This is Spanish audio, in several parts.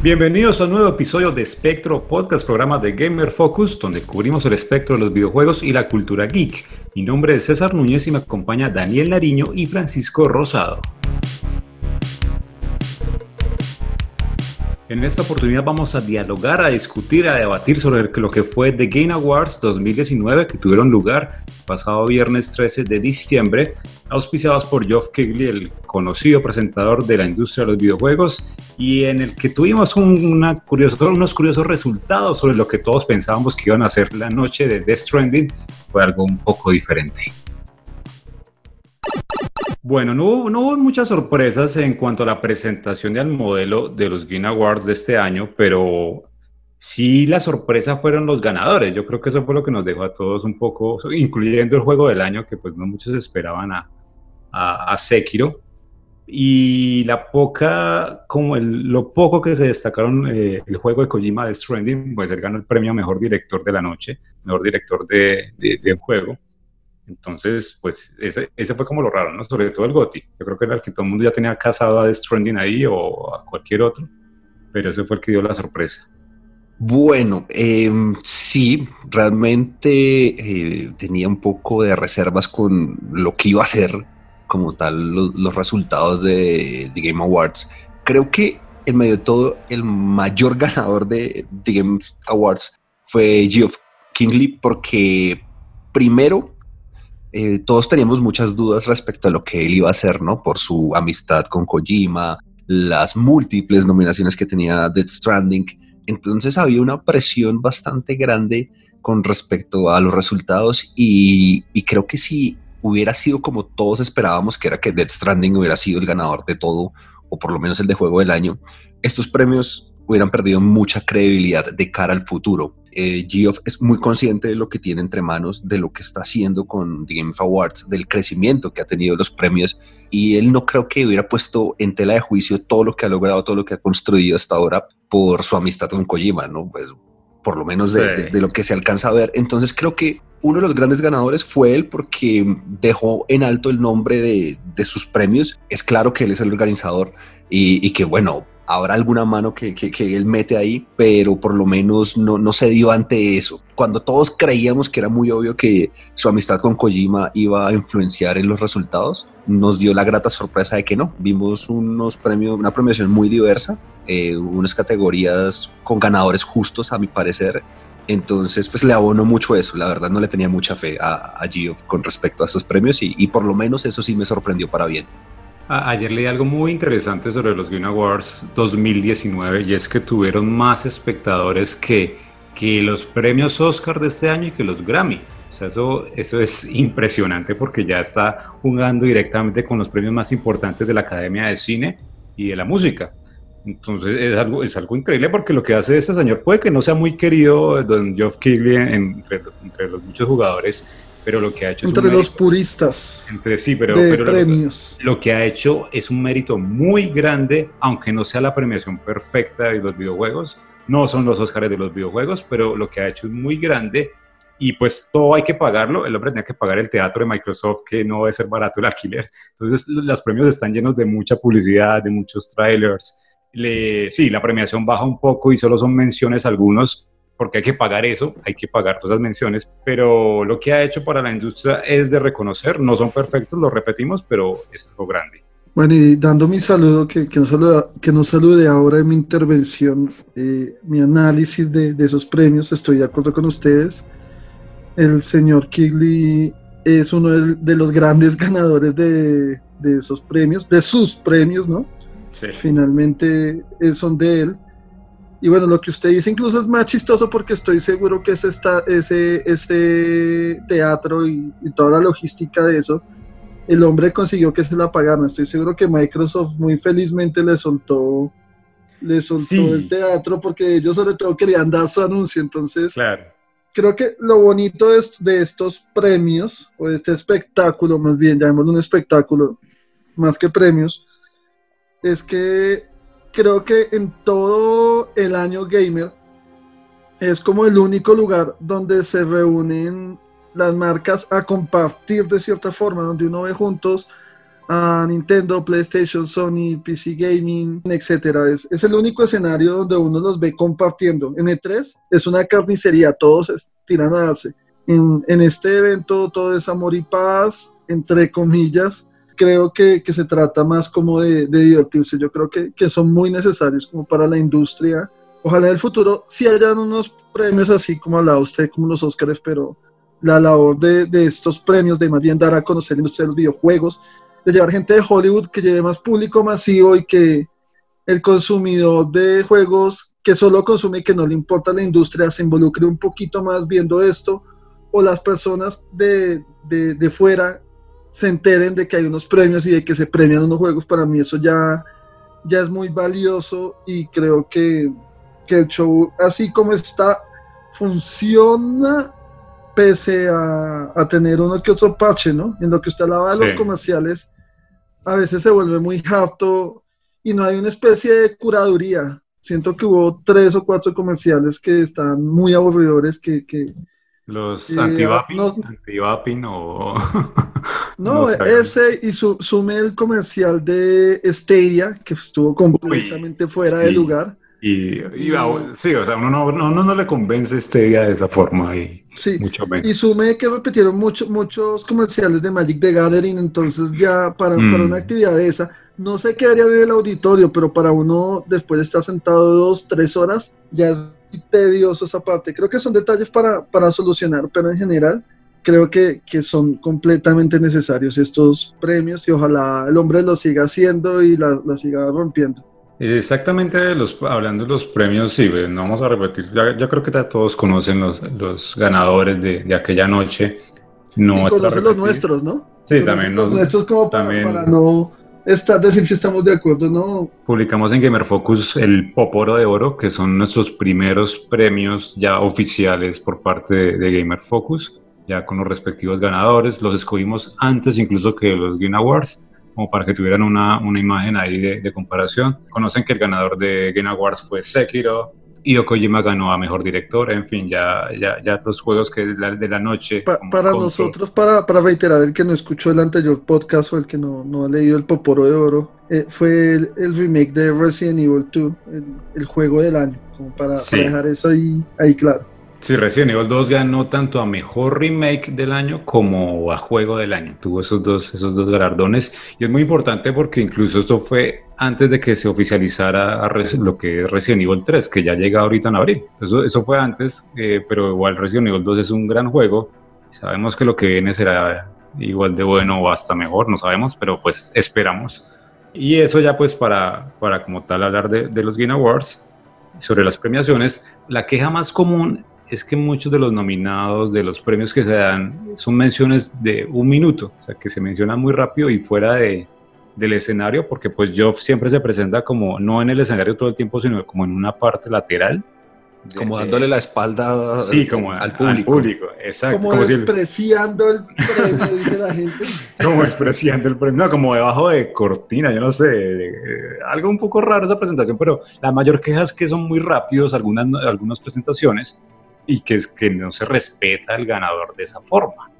Bienvenidos a un nuevo episodio de Spectro Podcast, programa de Gamer Focus, donde cubrimos el espectro de los videojuegos y la cultura geek. Mi nombre es César Núñez y me acompaña Daniel Nariño y Francisco Rosado. En esta oportunidad vamos a dialogar, a discutir, a debatir sobre lo que fue The Game Awards 2019 que tuvieron lugar pasado viernes 13 de diciembre, auspiciados por Geoff Keighley, el conocido presentador de la industria de los videojuegos, y en el que tuvimos unos curiosos resultados sobre lo que todos pensábamos que iban a ser la noche de Death Stranding. Fue algo un poco diferente. Bueno, no hubo, muchas sorpresas en cuanto a la presentación del modelo de los Game Awards de este año, pero sí la sorpresa fueron los ganadores. Yo creo que eso fue lo que nos dejó a todos un poco, incluyendo el juego del año, que pues no muchos esperaban a, a, Sekiro. Y la poca, como lo poco que se destacaron eh, el juego de Kojima de Stranding, pues él ganó el premio Mejor Director de la Noche, Mejor Director de, de, juego. Entonces, pues ese, ese, fue como lo raro, ¿no? Sobre todo el GOTI. Yo creo que era el que todo el mundo ya tenía casado a The Stranding ahí o a cualquier otro, pero ese fue el que dio la sorpresa. Bueno, em, sí, realmente eh, tenía un poco de reservas con lo que iba a ser como tal los, resultados de, The Game Awards. Creo que en medio de todo el mayor ganador de The Game Awards fue Geoff Kingley porque primero eh, todos teníamos muchas dudas respecto a lo que él iba a hacer, ¿no? Por su amistad con Kojima, las múltiples nominaciones que tenía Death Stranding entonces había una presión bastante grande con respecto a los resultados y, creo que si hubiera sido como todos esperábamos, que era que Death Stranding hubiera sido el ganador de todo, o por lo menos el de juego del año, estos premios hubieran perdido mucha credibilidad de cara al futuro. Eh, Geoff es muy consciente de lo que tiene entre manos, de lo que está haciendo con The Game Awards, del crecimiento que ha tenido los premios, y él no creo que hubiera puesto en tela de juicio todo lo que ha logrado, todo lo que ha construido hasta ahora por su amistad con Kojima, ¿no? Pues por lo menos de, lo que se alcanza a ver. Entonces creo que uno de los grandes ganadores fue él porque dejó en alto el nombre de, de sus premios. Es claro que él es el organizador y, y que bueno, habrá alguna mano que, que, él mete ahí, pero por lo menos no, no se dio ante eso. Cuando todos creíamos que era muy obvio que su amistad con Kojima iba a influenciar en los resultados, nos dio la grata sorpresa de que no. Vimos unos premios, una premiación muy diversa, eh, unas categorías con ganadores justos, a mi parecer. Entonces, pues le abono mucho eso. La verdad, no le tenía mucha fe a, a Gio con respecto a estos premios y por lo menos eso sí me sorprendió para bien. Ayer leí algo muy interesante sobre los Game Awards 2019 y es que tuvieron más espectadores que, que los premios Oscar de este año y que los Grammy. O sea, eso, eso es impresionante porque ya está jugando directamente con los premios más importantes de la Academia de Cine y de la Música. Entonces es algo, es algo increíble porque lo que hace este señor puede que no sea muy querido, don Geoff Keighley, entre, entre los muchos jugadores, pero lo que ha hecho entre los puristas entre sí pero, de premios. lo, que ha hecho es un mérito muy grande aunque no sea la premiación perfecta de los videojuegos. No son los Oscars de los videojuegos pero lo que ha hecho es muy grande y pues todo hay que pagarlo. El hombre tenía que pagar el teatro de Microsoft que no debe ser barato el alquiler. Entonces los premios están llenos de mucha publicidad de muchos trailers. Le, sí la premiación baja un poco y solo son menciones algunos porque hay que pagar eso, hay que pagar todas esas menciones, pero lo que ha hecho para la industria es de reconocer, no son perfectos, lo repetimos, pero es algo grande. Bueno, y dando mi saludo, que, que, no, que no salude ahora en mi intervención, eh, mi análisis de, de, esos premios, estoy de acuerdo con ustedes. El señor Kigley es uno de, de los grandes ganadores de, de, esos premios, de sus premios, ¿no? Sí. Finalmente eh, son de él. Y bueno, lo que usted dice incluso es más chistoso porque estoy seguro que ese, ese, este teatro y, toda la logística de eso, el hombre consiguió que se la pagaran. Estoy seguro que Microsoft muy felizmente le soltó, le soltó el teatro porque ellos sobre todo querían dar su anuncio. Entonces, creo que lo bonito de, de estos premios, o de este espectáculo, más bien, llamémoslo un espectáculo, más que premios, es que creo que en todo el año gamer es como el único lugar donde se reúnen las marcas a compartir de cierta forma, donde uno ve juntos a Nintendo, PlayStation, Sony, PC Gaming, etcétera. Es, es, el único escenario donde uno los ve compartiendo. En E3 es una carnicería, todos tiran a darse. En, en, este evento todo es amor y paz, entre comillas. Creo que, que se trata más como de, divertirse. Yo creo que, que, son muy necesarios como para la industria. Ojalá en el futuro sí hayan unos premios así como hablaba usted, como los Oscars, pero la labor de, de estos premios, de más bien dar a conocer la industria los videojuegos, de llevar gente de Hollywood que lleve más público masivo y que el consumidor de juegos que solo consume y que no le importa la industria se involucre un poquito más viendo esto, o las personas de, de fuera se enteren de que hay unos premios y de que se premian unos juegos, para mí eso ya, ya es muy valioso y creo que, que el show así como está funciona pese a, a, tener uno que otro parche, ¿no? En lo que usted hablaba de sí. los comerciales, a veces se vuelve muy harto y no hay una especie de curaduría. Siento que hubo tres o cuatro comerciales que están muy aburridores, que... que los eh, anti-vaping no, anti o... no, no ese y su, sume el comercial de Stadia, que estuvo completamente Uy, fuera sí. de lugar. Y, y, sí, o sea, uno no, uno no le convence día de esa forma y sí. mucho menos. Y sume que repitieron mucho, muchos comerciales de Magic the Gathering, entonces ya para, mm. para una actividad de esa, no sé qué haría en el auditorio, pero para uno después de estar sentado dos, tres horas, ya es tedioso esa parte. Creo que son detalles para, para solucionar, pero en general creo que, que, son completamente necesarios estos premios y ojalá el hombre lo siga haciendo y la, la siga rompiendo. Exactamente, los, hablando de los premios, sí, no vamos a repetir, ya, ya creo que ya todos conocen los, los ganadores de, de, aquella noche. No y conocen los nuestros, ¿no? Sí, también. Los, nuestros como también, para, para no estar, decir si estamos de acuerdo, ¿no? Publicamos en Gamer Focus el Poporo de Oro, que son nuestros primeros premios ya oficiales por parte de, de Gamer Focus, ya con los respectivos ganadores. Los escogimos antes incluso que los Game Awards como para que tuvieran una, una imagen ahí de, de, comparación. Conocen que el ganador de Game Awards fue Sekiro, Hideo Kojima ganó a Mejor Director, en fin, ya, ya, ya otros juegos que de la, de la noche. Pa, para Control. nosotros, para, para reiterar, el que no escuchó el anterior podcast o el que no, no ha leído el Poporo de Oro, eh, fue el, el, remake de Resident Evil 2, el, el juego del año, como para, sí. para dejar eso ahí, ahí claro. Sí, Resident Evil 2 ganó tanto a mejor remake del año como a juego del año. Tuvo esos dos, esos dos galardones. Y es muy importante porque incluso esto fue antes de que se oficializara lo que es Resident Evil 3, que ya llega ahorita en abril. Eso, eso fue antes, eh, pero igual Resident Evil 2 es un gran juego. Sabemos que lo que viene será igual de bueno o hasta mejor, no sabemos, pero pues esperamos. Y eso ya pues para, para como tal hablar de, de los Game Awards, sobre las premiaciones, la queja más común es que muchos de los nominados de los premios que se dan son menciones de un minuto, o sea, que se mencionan muy rápido y fuera de, del escenario, porque pues Geoff siempre se presenta como no en el escenario todo el tiempo, sino como en una parte lateral. De, como dándole la espalda sí, como al, público. al, público. exacto. Como, como despreciando si el... el... premio, dice la gente. Como despreciando el premio, no, como debajo de cortina, yo no sé, algo un poco raro esa presentación, pero la mayor queja es que son muy rápidos algunas, algunas presentaciones y que que no se respeta al ganador de esa forma.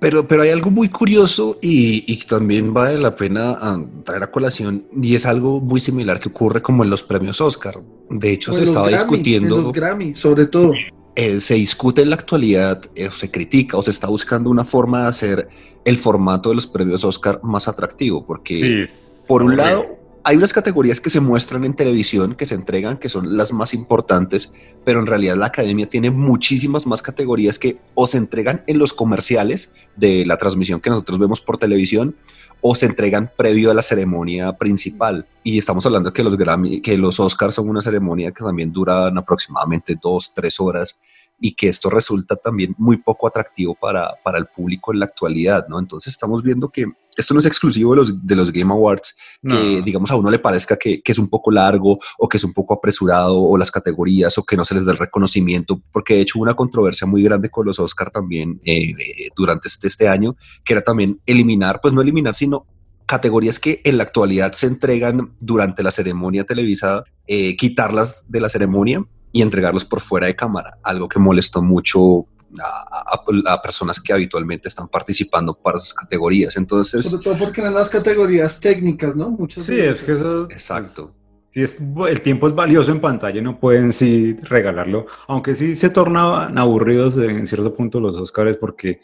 Pero, pero hay algo muy curioso y, y también vale la pena ah, traer a colación y es algo muy similar que ocurre como en los premios Oscar. De hecho, se estaba Grammy, discutiendo... En los Grammy, sobre todo. Eh, se discute en la actualidad, eh, se critica o se está buscando una forma de hacer el formato de los premios Oscar más atractivo, porque sí, por un lado hay unas categorías que se muestran en televisión, que se entregan, que son las más importantes, pero en realidad la academia tiene muchísimas más categorías que o se entregan en los comerciales de la transmisión que nosotros vemos por televisión o se entregan previo a la ceremonia principal. Y estamos hablando que los Grammy, que los Oscars son una ceremonia que también duran aproximadamente dos, tres horas y que esto resulta también muy poco atractivo para, para el público en la actualidad, ¿no? Entonces estamos viendo que esto no es exclusivo de los, de los Game Awards, que no. digamos a uno le parezca que, que, es un poco largo o que es un poco apresurado o las categorías o que no se les da el reconocimiento, porque de hecho hubo una controversia muy grande con los Oscar también eh, durante este, este año, que era también eliminar, pues no eliminar, sino categorías que en la actualidad se entregan durante la ceremonia televisada, eh, quitarlas de la ceremonia y entregarlos por fuera de cámara, algo que molestó mucho a, personas que habitualmente están participando para esas categorías. Entonces, sobre todo porque en las categorías técnicas, ¿no? Muchas sí, es que eso. Exacto. si es, el tiempo es valioso en pantalla, no pueden sí regalarlo, aunque sí se tornan aburridos en cierto punto los Oscars porque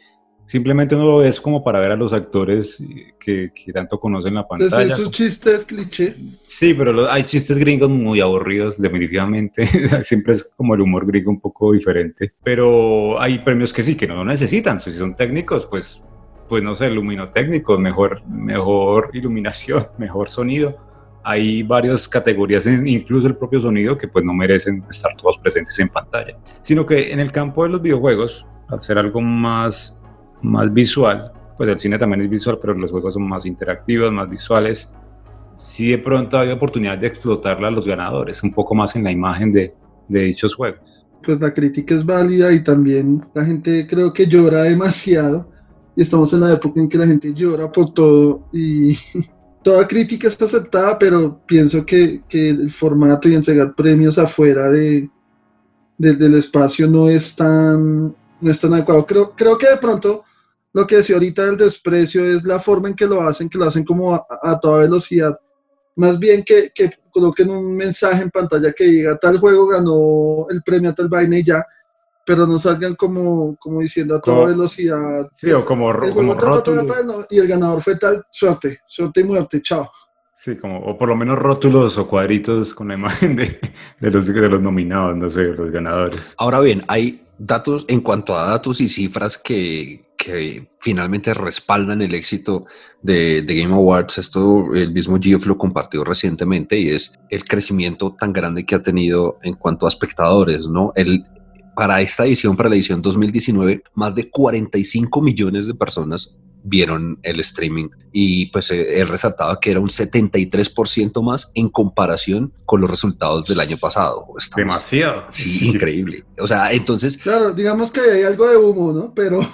Simplemente uno lo ve como para ver a los actores que, tanto conocen la pantalla. Pues su chiste es cliché. Sí, pero hay chistes gringos muy aburridos, definitivamente. Siempre es como el humor gringo un poco diferente. Pero hay premios que sí, que no lo necesitan. Si son técnicos, pues, pues no sé, luminotécnicos, mejor, mejor iluminación, mejor sonido. Hay varias categorías, incluso el propio sonido, que pues no merecen estar todos presentes en pantalla. Sino que en el campo de los videojuegos, al ser algo más más visual, pues el cine también es visual, pero los juegos son más interactivos, más visuales. Sí de pronto hay oportunidad de explotarla a los ganadores, un poco más en la imagen de, de dichos juegos. Pues la crítica es válida y también la gente creo que llora demasiado y estamos en la época en que la gente llora por todo y toda crítica está aceptada, pero pienso que, que el formato y entregar premios afuera de, del espacio no es tan, no es tan adecuado. Creo, creo que de pronto lo que decía ahorita del desprecio es la forma en que lo hacen, que lo hacen como a, toda velocidad. Más bien que, que, coloquen un mensaje en pantalla que diga tal juego ganó el premio a tal vaina y ya, pero no salgan como, como diciendo a toda velocidad. Sí, o como, como rótulos. y el ganador fue tal, suerte, suerte y muerte, chao. Sí, como, o por lo menos rótulos o cuadritos con la imagen de, de, los, de los nominados, no sé, los ganadores. Ahora bien, hay datos en cuanto a datos y cifras que, que finalmente respaldan el éxito de, Game Awards. Esto el mismo Geoff lo compartió recientemente y es el crecimiento tan grande que ha tenido en cuanto a espectadores, ¿no? El, para esta edición, para la edición 2019, más de 45 millones de personas vieron el streaming y pues eh, él resaltaba que era un 73% más en comparación con los resultados del año pasado. Demasiado. Sí, increíble. O sea, entonces... Claro, digamos que hay algo de humo, ¿no? Pero...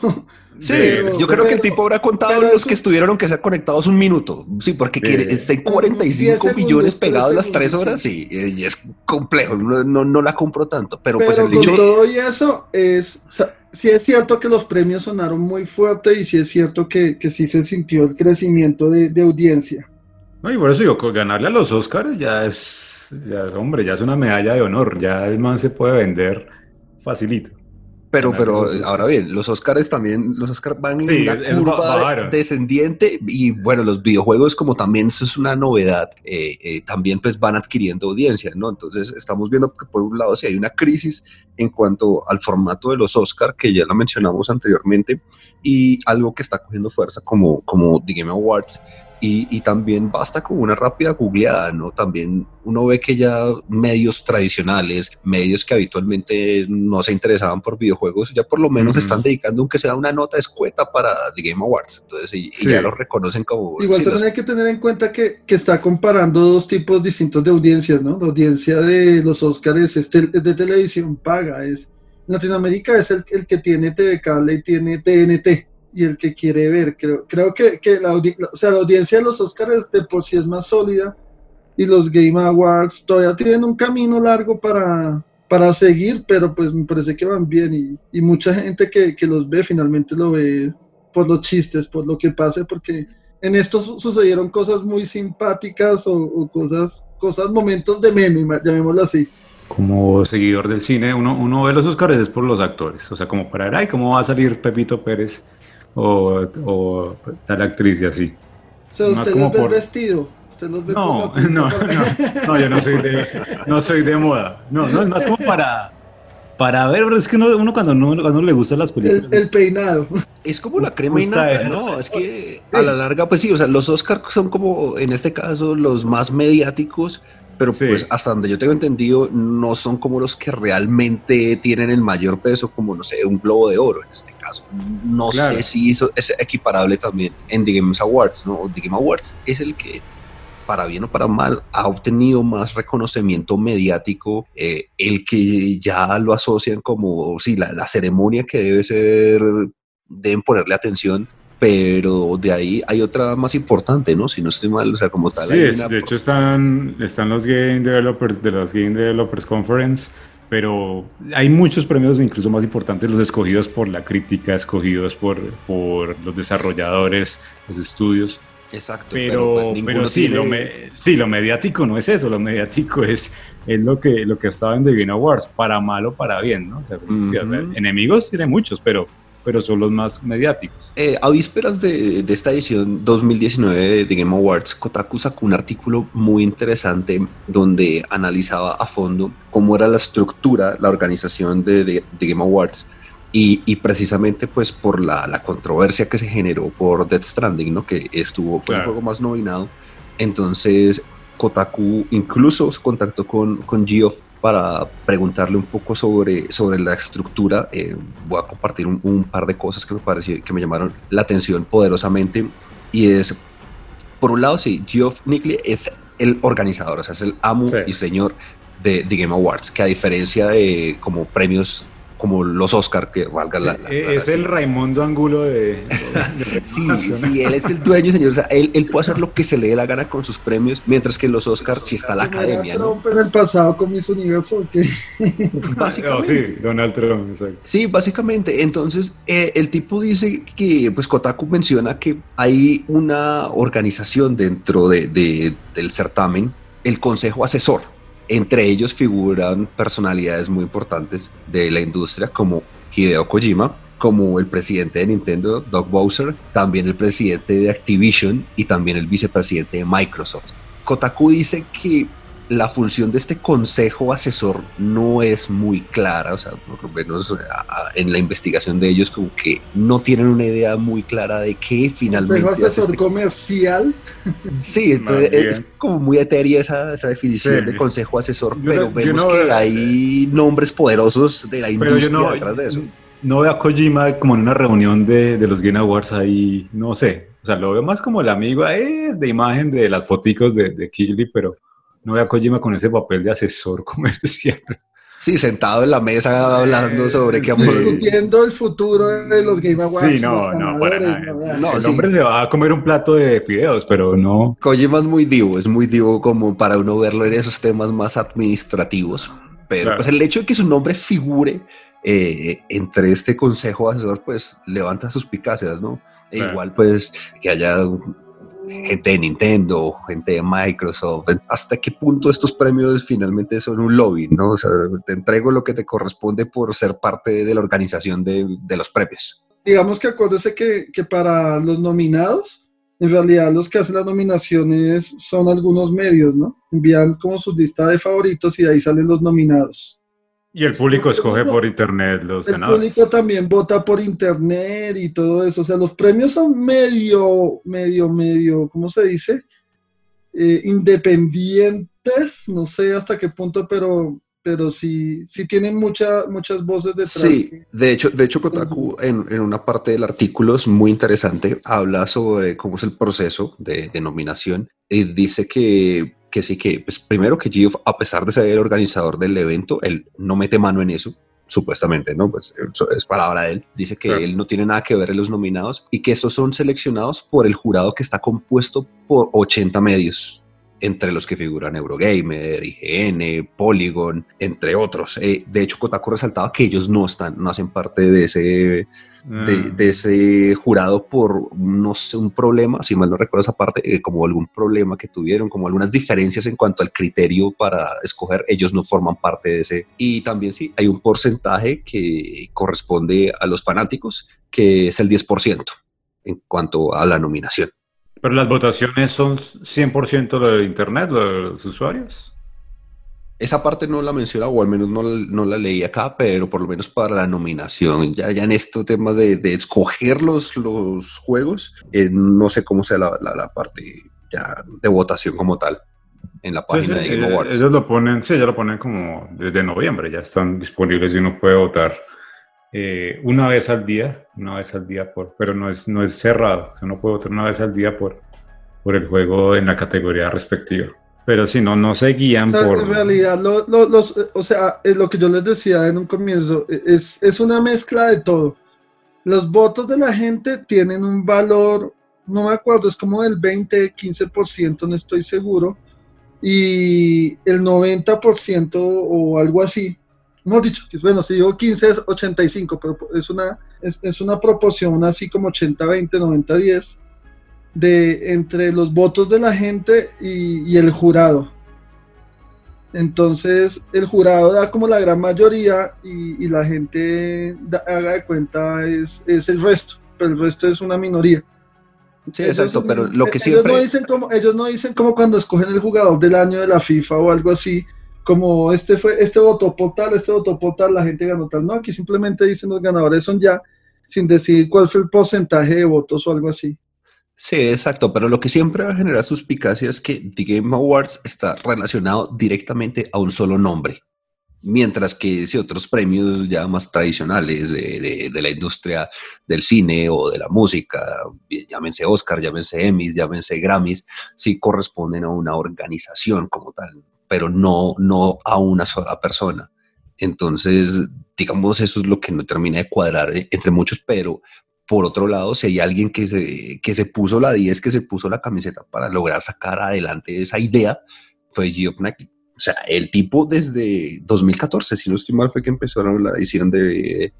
Sí, yo creo que el tipo habrá contado los que estuvieron, aunque sea conectados un minuto. Sí, porque está en 45 millones pegados las tres horas y, y, es complejo. No, no, la compro tanto. Pero, pues el con todo y eso es sí es cierto que los premios sonaron muy fuerte y sí es cierto que, que sí se sintió el crecimiento de, de, audiencia. No, y por eso digo, ganarle a los Oscars ya es, ya es, hombre, ya es una medalla de honor, ya el man se puede vender facilito. Pero, pero ahora bien, los Oscars también, los Oscars van en una curva descendiente y bueno, los videojuegos como también eso es una novedad, eh, eh, también pues van adquiriendo audiencia, ¿no? Entonces estamos viendo que por un lado si hay una crisis en cuanto al formato de los Oscars, que ya lo mencionamos anteriormente, y algo que está cogiendo fuerza como, como The Game Awards, y, también basta con una rápida googleada, ¿no? También uno ve que ya medios tradicionales, medios que habitualmente no se interesaban por videojuegos, ya por lo menos están dedicando aunque sea una nota escueta para The Game Awards. Entonces, y, ya lo reconocen como... Igual también hay que tener en cuenta que, que, está comparando dos tipos distintos de audiencias, ¿no? La audiencia de los Oscars es, de televisión paga, es... Latinoamérica es el, el que tiene TV Cable y tiene TNT y el que quiere ver. Creo, creo que, que la, o sea, la audiencia de los Oscars de por sí es más sólida y los Game Awards todavía tienen un camino largo para, para seguir, pero pues me parece que van bien y, y mucha gente que, que, los ve finalmente lo ve por los chistes, por lo que pase, porque en esto sucedieron cosas muy simpáticas o, cosas, cosas, momentos de meme, llamémoslo así como seguidor del cine, uno, uno ve los Oscars es por los actores. O sea, como para ver, ay, ¿cómo va a salir Pepito Pérez o, o tal actriz y así. O sea, usted los ve vestido. Usted los ve no, no, no, no, yo no soy de, no soy de moda. No, no, es más como para, para ver, pero es que uno, uno cuando, no, cuando le gustan las películas. El, el, peinado. Es como la crema y nata, ¿no? Es que a la larga, pues sí, o sea, los Oscars son como, en este caso, los más mediáticos, pero pues hasta donde yo tengo entendido no son como los que realmente tienen el mayor peso, como no sé, un globo de oro en este caso. No sé si eso es equiparable también en The Game Awards, ¿no? The Game Awards es el que para bien o para mal, ha obtenido más reconocimiento mediático, eh, el que ya lo asocian como, sí, la, la, ceremonia que debe ser, deben ponerle atención, pero de ahí hay otra más importante, ¿no? Si no estoy mal, o sea, como tal. Sí, de hecho están, están los Game Developers de los Game Developers Conference pero hay muchos premios, incluso más importantes, los escogidos por la crítica, escogidos por, por los desarrolladores, los estudios. Exacto. Pero, pero, pues, sí, lo sí, lo mediático no es eso, lo mediático es, es lo, que, lo que estaba en The Game Awards, para mal o para bien, ¿no? O sea, enemigos tiene muchos, pero pero son los más mediáticos. Eh, a vísperas de, de, esta edición 2019 de Game Awards, Kotaku sacó un artículo muy interesante donde analizaba a fondo cómo era la estructura, la organización de, de, Game Awards y, y, precisamente pues por la, la, controversia que se generó por Death Stranding, ¿no? que estuvo, fue el juego más nominado. Entonces Kotaku incluso se contactó con, con Geoff para preguntarle un poco sobre, sobre la estructura. Eh, voy a compartir un, par de cosas que me pareció, que me llamaron la atención poderosamente. Y es, por un lado, sí, Geoff Nickley es el organizador, o sea, es el amo y señor de, de, Game Awards, que a diferencia de como premios como los Oscar, que valga la... Eh, es el Raimundo Angulo de... sí, sí, él es el dueño, señor. O sea, él, él, puede hacer lo que se le dé la gana con sus premios, mientras que los Oscar sí está la academia, ¿no? en el pasado con mis universo qué? Básicamente. sí, Donald Trump, exacto. Sí, básicamente. Entonces, eh, el tipo dice que, pues Kotaku menciona que hay una organización dentro de, de, del certamen, el Consejo Asesor entre ellos figuran personalidades muy importantes de la industria como Hideo Kojima, como el presidente de Nintendo, Doug Bowser, también el presidente de Activision y también el vicepresidente de Microsoft. Kotaku dice que la función de este consejo asesor no es muy clara, o sea, por lo menos en la investigación de ellos como que no tienen una idea muy clara de qué finalmente... ¿Consejo asesor este comercial? Sí, entonces es como muy etérea esa, esa definición de consejo asesor, pero vemos que hay nombres poderosos de la industria no, detrás de eso. No veo a Kojima como en una reunión de, de los Game Awards ahí, no sé, o sea, lo veo más como el amigo ahí de imagen de las foticos de, de pero no veo a Kojima con ese papel de asesor comercial. Sí, sentado en la mesa hablando sobre qué amor. Viendo el futuro de los Game Awards. Sí, no, no, para nada. No, el hombre se va a comer un plato de fideos, pero no. Kojima es muy divo, es muy divo como para uno verlo en esos temas más administrativos. Pero pues el hecho de que su nombre figure eh, entre este consejo asesor, pues levanta suspicacias, ¿no? E igual, pues, que haya gente de Nintendo, gente de Microsoft, hasta qué punto estos premios finalmente son un lobby, ¿no? O sea, te entrego lo que te corresponde por ser parte de la organización de, los premios. Digamos que acuérdese que, que, para los nominados, en realidad los que hacen las nominaciones son algunos medios, ¿no? Envían como su lista de favoritos y de ahí salen los nominados. Y el público escoge por internet los ganadores. El público también vota por internet y todo eso. O sea, los premios son medio, medio, medio, ¿cómo se dice? Eh, independientes, no sé hasta qué punto, pero, pero sí, sí tienen mucha, muchas voces detrás. Sí, de hecho, de hecho Kotaku en, en, una parte del artículo es muy interesante, habla sobre cómo es el proceso de, de nominación y dice que que sí que, pues primero que Geoff, a pesar de ser el organizador del evento, él no mete mano en eso, supuestamente, ¿no? Pues es palabra de él. Dice que él no tiene nada que ver en los nominados y que estos son seleccionados por el jurado que está compuesto por 80 medios, entre los que figuran Eurogamer, IGN, Polygon, entre otros. Eh, de hecho, Kotaku resaltaba que ellos no están, no hacen parte de ese Ah. de, ese jurado por, no sé, un problema, si mal no recuerdo esa parte, eh, como algún problema que tuvieron, como algunas diferencias en cuanto al criterio para escoger, ellos no forman parte de ese. Y también sí, hay un porcentaje que corresponde a los fanáticos, que es el 10% en cuanto a la nominación. Pero las votaciones son 100% de Internet, de los usuarios. Esa parte no la menciona, o al menos no, no, la leí acá, pero por lo menos para la nominación. Ya, ya en este tema de, de escoger los, los juegos, eh, no sé cómo sea la, la, parte ya de votación como tal en la página de Game eh, Awards. Ellos lo ponen, sí, ya lo ponen como desde noviembre, ya están disponibles y uno puede votar eh, una vez al día, una vez al día por, pero no es, no es cerrado, uno puede votar una vez al día por, por el juego en la categoría respectiva. Pero si no, no se guían por... En realidad, los, o sea, es lo que yo les decía en un comienzo, e, es, es una mezcla de todo. Los votos de la gente tienen un valor, no me acuerdo, es como del 20, 15%, no estoy seguro, y el 90% o algo así hemos dicho, bueno, si digo 15 es 85, pero es una, es, una proporción así como 80-20, 90-10 de entre los votos de la gente y, el jurado. Entonces el jurado da como la gran mayoría y, la gente haga de cuenta es, es el resto, pero el resto es una minoría. Sí, exacto, pero lo que ellos siempre... No dicen como, ellos no dicen como cuando escogen el jugador del año de la FIFA o algo así, como este fue, este votó por tal, este votó por tal, la gente ganó tal. No, aquí simplemente dicen los ganadores son ya, sin decir cuál fue el porcentaje de votos o algo así. Sí, exacto, pero lo que siempre va a generar suspicacia es que The Game Awards está relacionado directamente a un solo nombre. Mientras que si otros premios ya más tradicionales de, la industria del cine o de la música, llámense Oscar, llámense Emmys, llámense Grammys, sí corresponden a una organización como tal, pero no, no a una sola persona. Entonces, digamos, eso es lo que no termina de cuadrar eh, entre muchos, pero por otro lado, si hay alguien que se, que se puso la 10, que se puso la camiseta para lograr sacar adelante esa idea, fue Nike. O sea, el tipo desde 2014, si no estoy mal, fue que empezaron la edición de,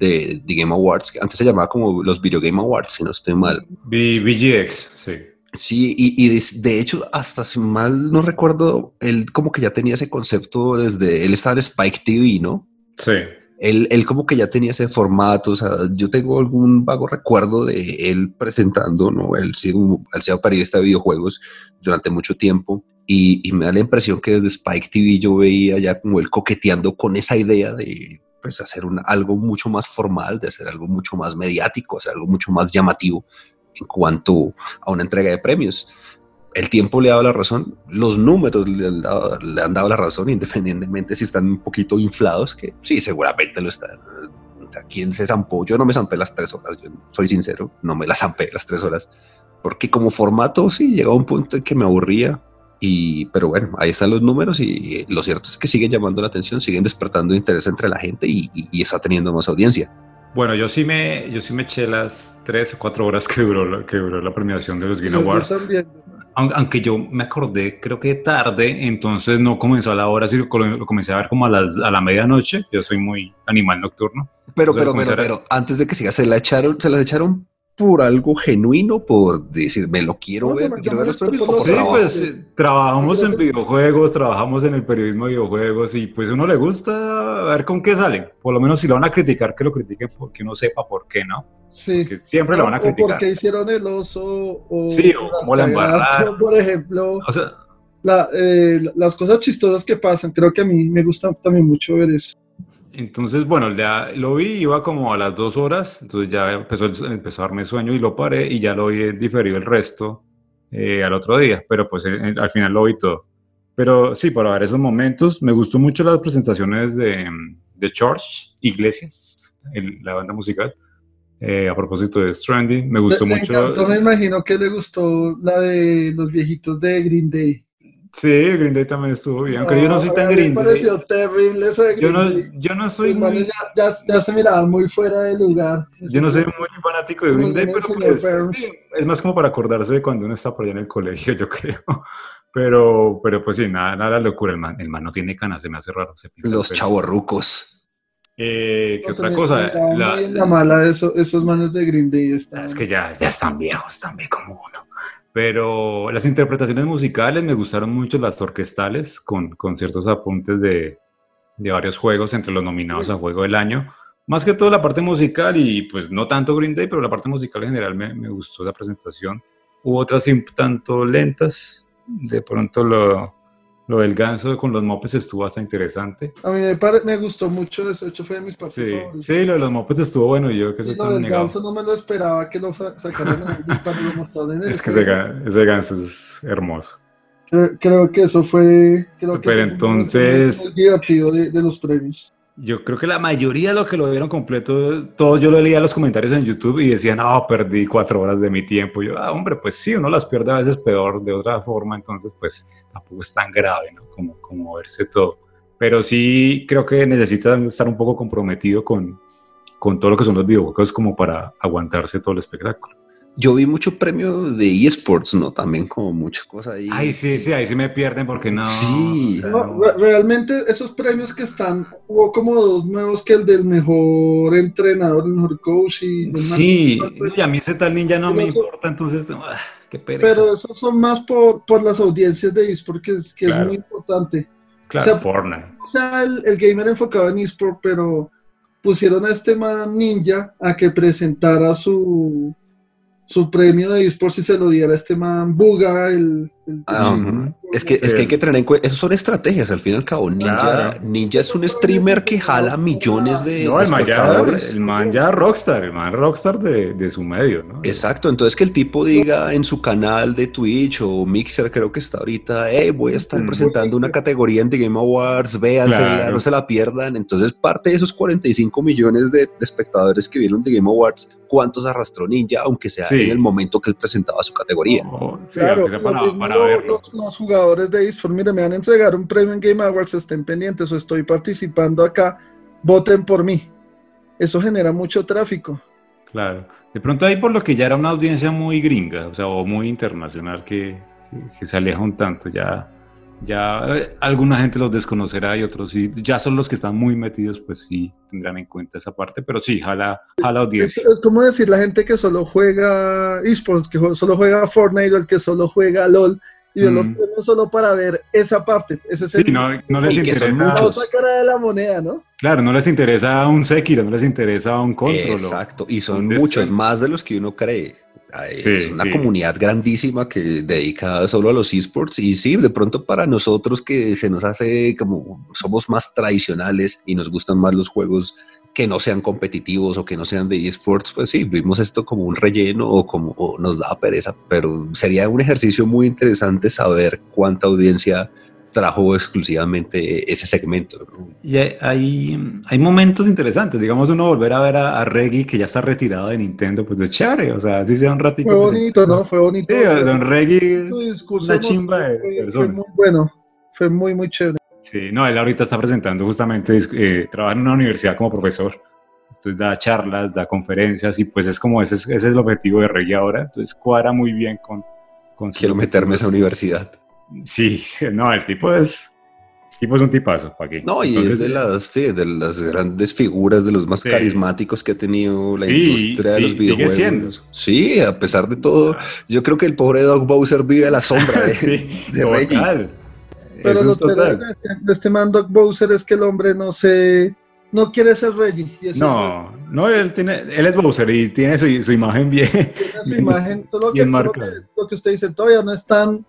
de, Game Awards, que antes se llamaba como los Video Game Awards, si no estoy mal. VGX, sí. Sí, y, de, hecho, hasta si mal no recuerdo, él como que ya tenía ese concepto desde, él estaba en Spike TV, ¿no? Sí. Él, él como que ya tenía ese formato, o sea, yo tengo algún vago recuerdo de él presentando, ¿no? Él, ha sido periodista de videojuegos durante mucho tiempo y, me da la impresión que desde Spike TV yo veía ya como él coqueteando con esa idea de pues hacer un, algo mucho más formal, de hacer algo mucho más mediático, hacer algo mucho más llamativo en cuanto a una entrega de premios. El tiempo le ha dado la razón, los números le han dado, le han dado la razón, independientemente si están un poquito inflados, que sí, seguramente lo están. O sea, ¿quién se zampó? Yo no me zampé las tres horas, yo soy sincero, no me las zampé las tres horas, porque como formato sí, llegó a un punto en que me aburría, y, pero bueno, ahí están los números y lo cierto es que siguen llamando la atención, siguen despertando interés entre la gente y, está teniendo más audiencia. Bueno, yo sí me, yo sí me eché las tres o cuatro horas que duró, que duró la premiación de los Game Awards. Aunque yo me acordé, creo que tarde, entonces no comenzó a la hora, sino lo comencé a ver como a, las, a la medianoche. Yo soy muy animal nocturno. Pero, pero, pero, pero, antes de que siga, se la echaron, se las echaron por algo genuino, por decir, me lo quiero ver, quiero ver los premios. Sí, pues eh, trabajamos en videojuegos, trabajamos en el periodismo de videojuegos y pues uno le gusta ver con qué salen. Por lo menos si lo van a criticar, que lo critiquen porque uno sepa por qué, ¿no? Sí. siempre lo van a criticar. O porque hicieron el oso. O sí, o como la embarrada. Por ejemplo. O sea, eh, las cosas chistosas que pasan, creo que a mí me gusta también mucho ver eso. Entonces, bueno, lo vi, iba como a las dos horas, entonces ya empezó, empezó a darme sueño y lo paré y ya lo vi diferido el resto eh, al otro día, pero pues eh, al final lo vi todo. Pero sí, para ver esos momentos, me gustó mucho las presentaciones de, de George Iglesias, la banda musical. Eh, a propósito de Stranding, me gustó mucho. me imagino que le gustó la de los viejitos de Green Day. Sí, Green Day también estuvo bien, aunque yo no soy tan Green Day. Me pareció terrible eso de Green yo no, Day. Yo no soy muy... Ya, ya, se miraban muy fuera de lugar. Yo no soy muy fanático de Green Day, pero pues, es más como para acordarse de cuando uno está por allá en el colegio, yo creo. Pero, pero pues sí, nada, nada locura. El man, el man no tiene canas, se me hace raro. Los chavorrucos. Eh, ¿Qué otra cosa? La, la, mala de esos, esos manes de Green Day. Están... Es que ya, ya están viejos también como uno. Pero las interpretaciones musicales me gustaron mucho, las orquestales, con, con ciertos apuntes de, de, varios juegos entre los nominados a Juego del Año. Más que todo la parte musical y pues no tanto Green Day, pero la parte musical en general me, me gustó la presentación. Hubo otras un tanto lentas, de pronto lo, lo del ganso con los mopes estuvo hasta interesante. A mí me, gustó mucho eso, de hecho fue de mis partes sí, Sí, lo de los mopes estuvo bueno y yo que soy lo del ganso no me lo esperaba que lo sacaran en Es que ese, ganso es hermoso. Creo, que eso fue... Creo que Pero entonces... divertido de, de los premios. Yo creo que la mayoría de los que lo vieron completo, todos yo lo leía en los comentarios en YouTube y decían, no, perdí cuatro horas de mi tiempo. yo, ah, hombre, pues sí, uno las pierde a veces peor de otra forma, entonces pues tampoco es tan grave, ¿no? Como, como verse todo. Pero sí creo que necesita estar un poco comprometido con, con todo lo que son los videojuegos como para aguantarse todo el espectáculo. Yo vi mucho premio de eSports, ¿no? También como mucha cosa ahí. Ay, sí, sí, ahí sí me pierden porque no. Sí. No, re- realmente esos premios que están, hubo como dos nuevos que el del mejor entrenador, el mejor coach y Sí, más- y a mí ese tal ninja no me eso- importa, entonces, ah, qué pereza. Pero esos son más por, por las audiencias de eSport, que, es, que Claro. es muy importante. claro, o sea, Fortnite. O sea, el, el gamer enfocado en eSport, pero pusieron a este man ninja a que presentara su, su premio de eSports y se lo diera este man Buga, el... Es que, es que hay que tener en cuenta, esos son estrategias, al fin y al cabo. Ninja, Claro. Ninja es un streamer que jala millones de, No, el man, ya, espectadores. el man ya rockstar, el man rockstar de, de su medio, ¿no? Exacto, entonces que el tipo diga en su canal de Twitch o Mixer, creo que está ahorita, hey, voy a estar Mm. presentando una categoría en The Game Awards, véanse, Claro. no se la pierdan. Entonces, parte de esos 45 millones de, de espectadores que vieron The Game Awards, ¿cuántos arrastró Ninja, aunque sea Sí. en el momento que él presentaba su categoría? Oh, sí, Claro, aunque sea lo para, para los, los jugadores de eSport, mire, me van a entregar un premio en Game Awards, estén pendientes o estoy participando acá, voten por mí. Eso genera mucho tráfico. Claro. De pronto ahí por lo que ya era una audiencia muy gringa, o sea, o muy internacional que- que se aleja un tanto. Ya, ya eh, alguna gente los desconocerá y otros sí. Ya son los que están muy metidos, pues sí tendrán en cuenta esa parte, pero sí, jala, jala Es, audiencia. es como decir la gente que solo juega eSports, que solo juega Fortnite o el que solo juega LOL y los Mm. premios solo para ver esa parte. Ese es Sí, el- no, no les Y interesa. la otra cara de la moneda, ¿no? Claro, no les interesa un Sekiro, no les interesa un Control. Exacto, y son muchos más de los que uno cree. Sí, es una sí. comunidad grandísima que dedicada solo a los esports y sí, de pronto para nosotros que se nos hace como somos más tradicionales y nos gustan más los juegos que no sean competitivos o que no sean de esports, pues sí, vimos esto como un relleno o como o nos da pereza, pero sería un ejercicio muy interesante saber cuánta audiencia trajo exclusivamente ese segmento. ¿no? Y hay, hay, momentos interesantes, digamos, uno volver a ver a, a Reggie, que ya está retirado de Nintendo, pues de chévere, o sea, así sea un ratito. Fue pues, bonito, ¿no? Fue bonito. Sí, don Reggie, una chimba de fue, fue persona. muy bueno. Fue muy, muy chévere. Sí, no, él ahorita está presentando justamente, eh, trabaja en una universidad como profesor, entonces da charlas, da conferencias y pues es como ese, es- ese es el objetivo de Reggie ahora, entonces cuadra muy bien con... con Quiero meterme a esa universidad. Sí, no, el tipo es, el tipo es un tipazo, ¿para qué? No, y Entonces, es de las, sí, de las grandes figuras, de los más Sí. carismáticos que ha tenido la Sí, industria de sí, los sigue videojuegos. siendo. Sí, a pesar de todo, yo creo que el pobre Doug Bowser vive a la sombra de, sí, de Reggie. Pero lo es que total. de, este man Doc Bowser es que el hombre no se no quiere ser Reggie. No, no, él tiene, él es Bowser y tiene su, su imagen bien. tiene su bien- imagen. Todo lo que- lo que usted dice todavía no es tan.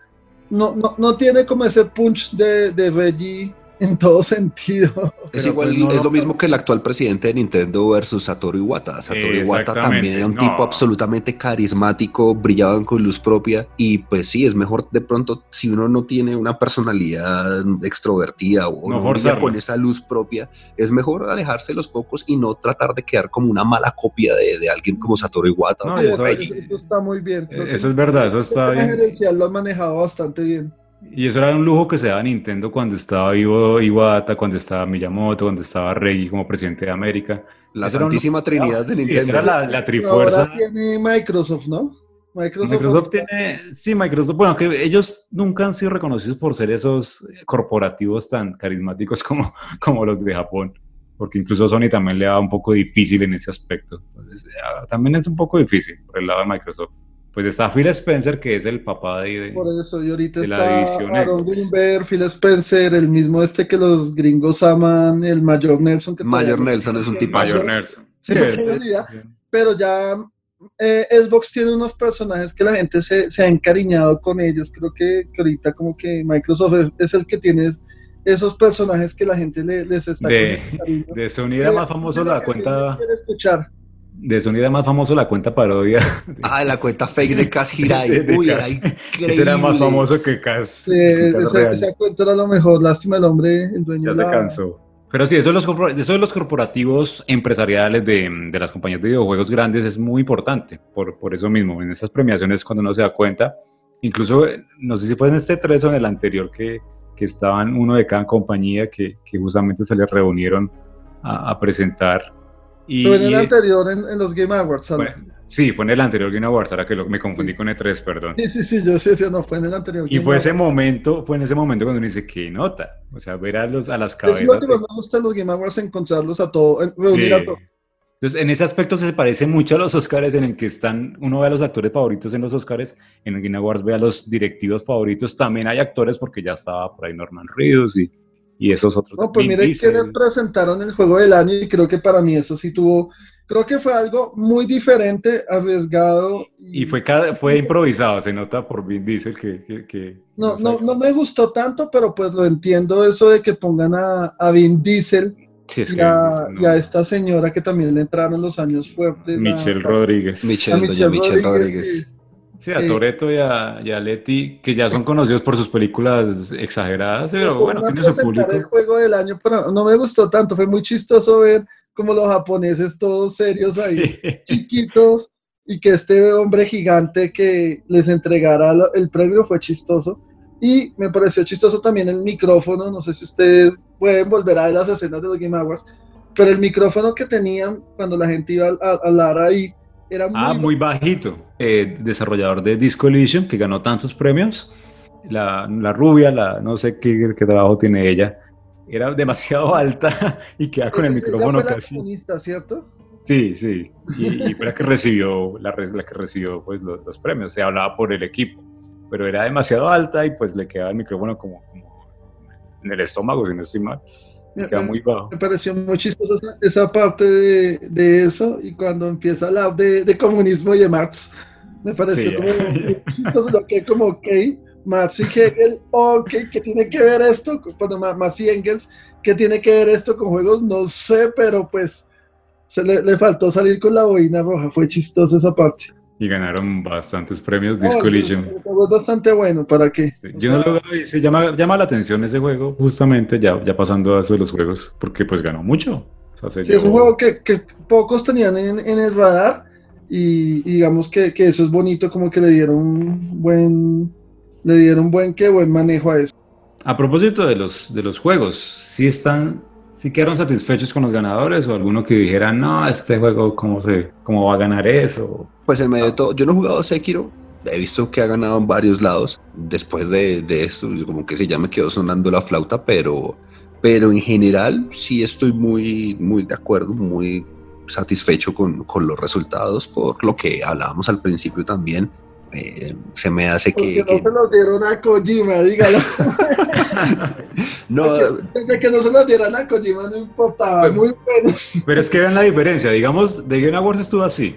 No, no, no tiene como ese punch de, de Reggie en todo sentido. Es Pero, igual, pues, no- es lo mismo que el actual presidente de Nintendo versus Satoru Iwata. Satoru Iwata también era un no. tipo absolutamente carismático, brillaban con luz propia y pues sí, es mejor de pronto si uno no tiene una personalidad extrovertida o No no, brilla con esa luz propia, es mejor alejarse de los focos y no tratar de quedar como una mala copia de, de alguien como Satoru Iwata. No, o como eso-. Eso está muy bien. Que Eso es verdad, eso está bien. gerencial lo han manejado bastante bien. Y eso era un lujo que se daba Nintendo cuando estaba vivo Iwata, cuando estaba Miyamoto, cuando estaba Reggie como presidente de América. La Eso un santísima trinidad de Sí, Nintendo. esa era la, la Ahora trifuerza. tiene Microsoft, ¿no? Microsoft, Microsoft tiene, sí, Microsoft, bueno, que ellos nunca han sido reconocidos por ser esos corporativos tan carismáticos como, como los de Japón, porque incluso Sony también le da un poco difícil en ese aspecto. Entonces, ah, también es un poco difícil por el lado de Microsoft. Pues está Phil Spencer, que es el papá de... de- Por eso, y ahorita la está división Aaron. Greenberg, Phil Spencer, el mismo este que los gringos aman, el Mayor Nelson. Que Mayor Nelson es un tipazo. Mayor Nelson. Sí, idea. Pero ya eh, Xbox tiene unos personajes que la gente se, se ha encariñado con ellos. Creo que, que ahorita como que Microsoft es- es el que tiene es- esos personajes que la gente le- les está De-. De Sony era más Eh, famoso es la que cuenta... escuchar. De Sony era más famoso la cuenta parodia. Ah, la cuenta fake de Kaz Hirai. De- de Uy, era Kaz. increíble. Ese era más famoso que Cas. Sí, ese, ese cuento era lo mejor. Lástima el hombre, el dueño Ya de se la- cansó. Pero sí, eso de los, eso de los corporativos empresariales de, de las compañías de videojuegos grandes es muy importante, por, por eso mismo, en estas premiaciones cuando uno se da cuenta, incluso, eh, no sé si fue en este 3 o en el anterior, que, que estaban uno de cada compañía que, que justamente se les reunieron a, a presentar Y, fue en el anterior en, los Game Awards. sí, fue en el anterior Game Awards, ahora que me confundí con E3, perdón. Sí, sí, sí, yo sí decía, no, fue en el anterior. Y fue ese momento, fue en ese momento cuando uno dice, qué nota, o sea, ver a, los, a las cabezas. Es lo que más me gusta en los Game Awards, encontrarlos a todos, reunir a todos. Entonces, en ese aspecto se parece mucho a los Oscars en el que están, uno ve a los actores favoritos en los Oscars, en el Game Awards ve a los directivos favoritos, también hay actores porque ya estaba por ahí Norman Reedus y, y esos otros. No, pues miren que presentaron el juego del año y creo que para mí eso sí tuvo, creo que fue algo muy diferente, arriesgado. Y, fue, cada, fue improvisado, se nota por Vin Diesel que... que, no, no, no, me gustó tanto, pero pues lo entiendo eso de que pongan a, a Vin Diesel y, a, esta señora que también le entraron los años fuertes. Michelle Rodríguez. Michelle, Michelle Rodríguez. Sí, a Toreto y a, y Leti, que ya son conocidos por sus películas exageradas, pero bueno, tiene su público. el juego del año, pero no me gustó tanto, fue muy chistoso ver como los japoneses todos serios ahí, chiquitos, y que este hombre gigante que les entregara el premio fue chistoso. Y me pareció chistoso también el micrófono, no sé si ustedes pueden volver a ver las escenas de los Game Awards, pero el micrófono que tenían cuando la gente iba a, hablar ahí era muy, ah, muy bajito. Eh, desarrollador de Disco Elysium, que ganó tantos premios, la, la rubia, la, no sé qué, qué, trabajo tiene ella, era demasiado alta y queda con el micrófono casi. ¿cierto? Sí, sí, y, fue la que recibió, la, la que recibió pues, los, los premios, se hablaba por el equipo pero era demasiado alta y pues le quedaba el micrófono como, en el estómago, si no estoy mal. Me queda muy bajo. Me pareció muy chistosa esa, parte de, de, eso y cuando empieza a hablar de, de comunismo y de Marx, me pareció como chistoso lo que como, ok, Marx y Hegel, ok, ¿qué tiene que ver esto? Bueno, Marx y Engels, ¿qué tiene que ver esto con juegos? No sé, pero pues se le, le faltó salir con la boina roja, fue chistosa esa parte. Y ganaron bastantes premios Disco Elysium. Es bastante bueno, ¿para qué? Yo no lo se llama, llama la atención ese juego, justamente ya, ya pasando a eso de los juegos, porque pues ganó mucho. sí, es un juego que, que pocos tenían en, en, el radar y, digamos que, que, eso es bonito, como que le dieron un buen, le dieron buen, qué buen manejo a eso. A propósito de los, de los juegos, ¿sí están ¿Sí quedaron satisfechos con los ganadores o alguno que dijera, no, este juego, ¿cómo, se, cómo va a ganar eso? Pues en medio de todo, yo no he jugado Sekiro, he visto que ha ganado en varios lados. Después de, de esto, como que se ya me quedó sonando la flauta, pero, pero en general sí estoy muy, muy de acuerdo, muy satisfecho con, con los resultados, por lo que hablábamos al principio también. Eh, se me hace que, no se los dieron a Kojima, dígalo. no, desde que no se los dieran a Kojima no importaba, muy buenos. Pero es que vean la diferencia, digamos, de Game Awards estuvo así.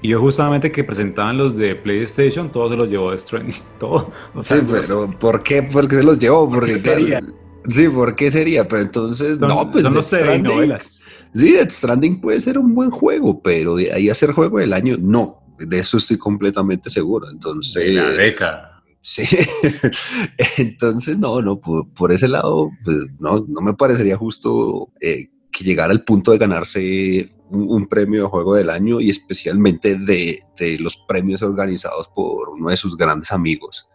Y yo justamente que presentaban los de PlayStation, todos se los llevó de Stranding, todo. sí, pero ¿por qué? ¿Por qué se los llevó? Porque, sería? Sí, ¿por qué sería? Pero entonces, no, pues son los novelas. Sí, Death Stranding puede ser un buen juego, pero de ahí a ser juego del año, no de eso estoy completamente seguro. Entonces. la década. Sí. Entonces, no, no, por, ese lado, pues, no, no me parecería justo eh, que llegara al punto de ganarse un, premio de juego del año y especialmente de, de, los premios organizados por uno de sus grandes amigos.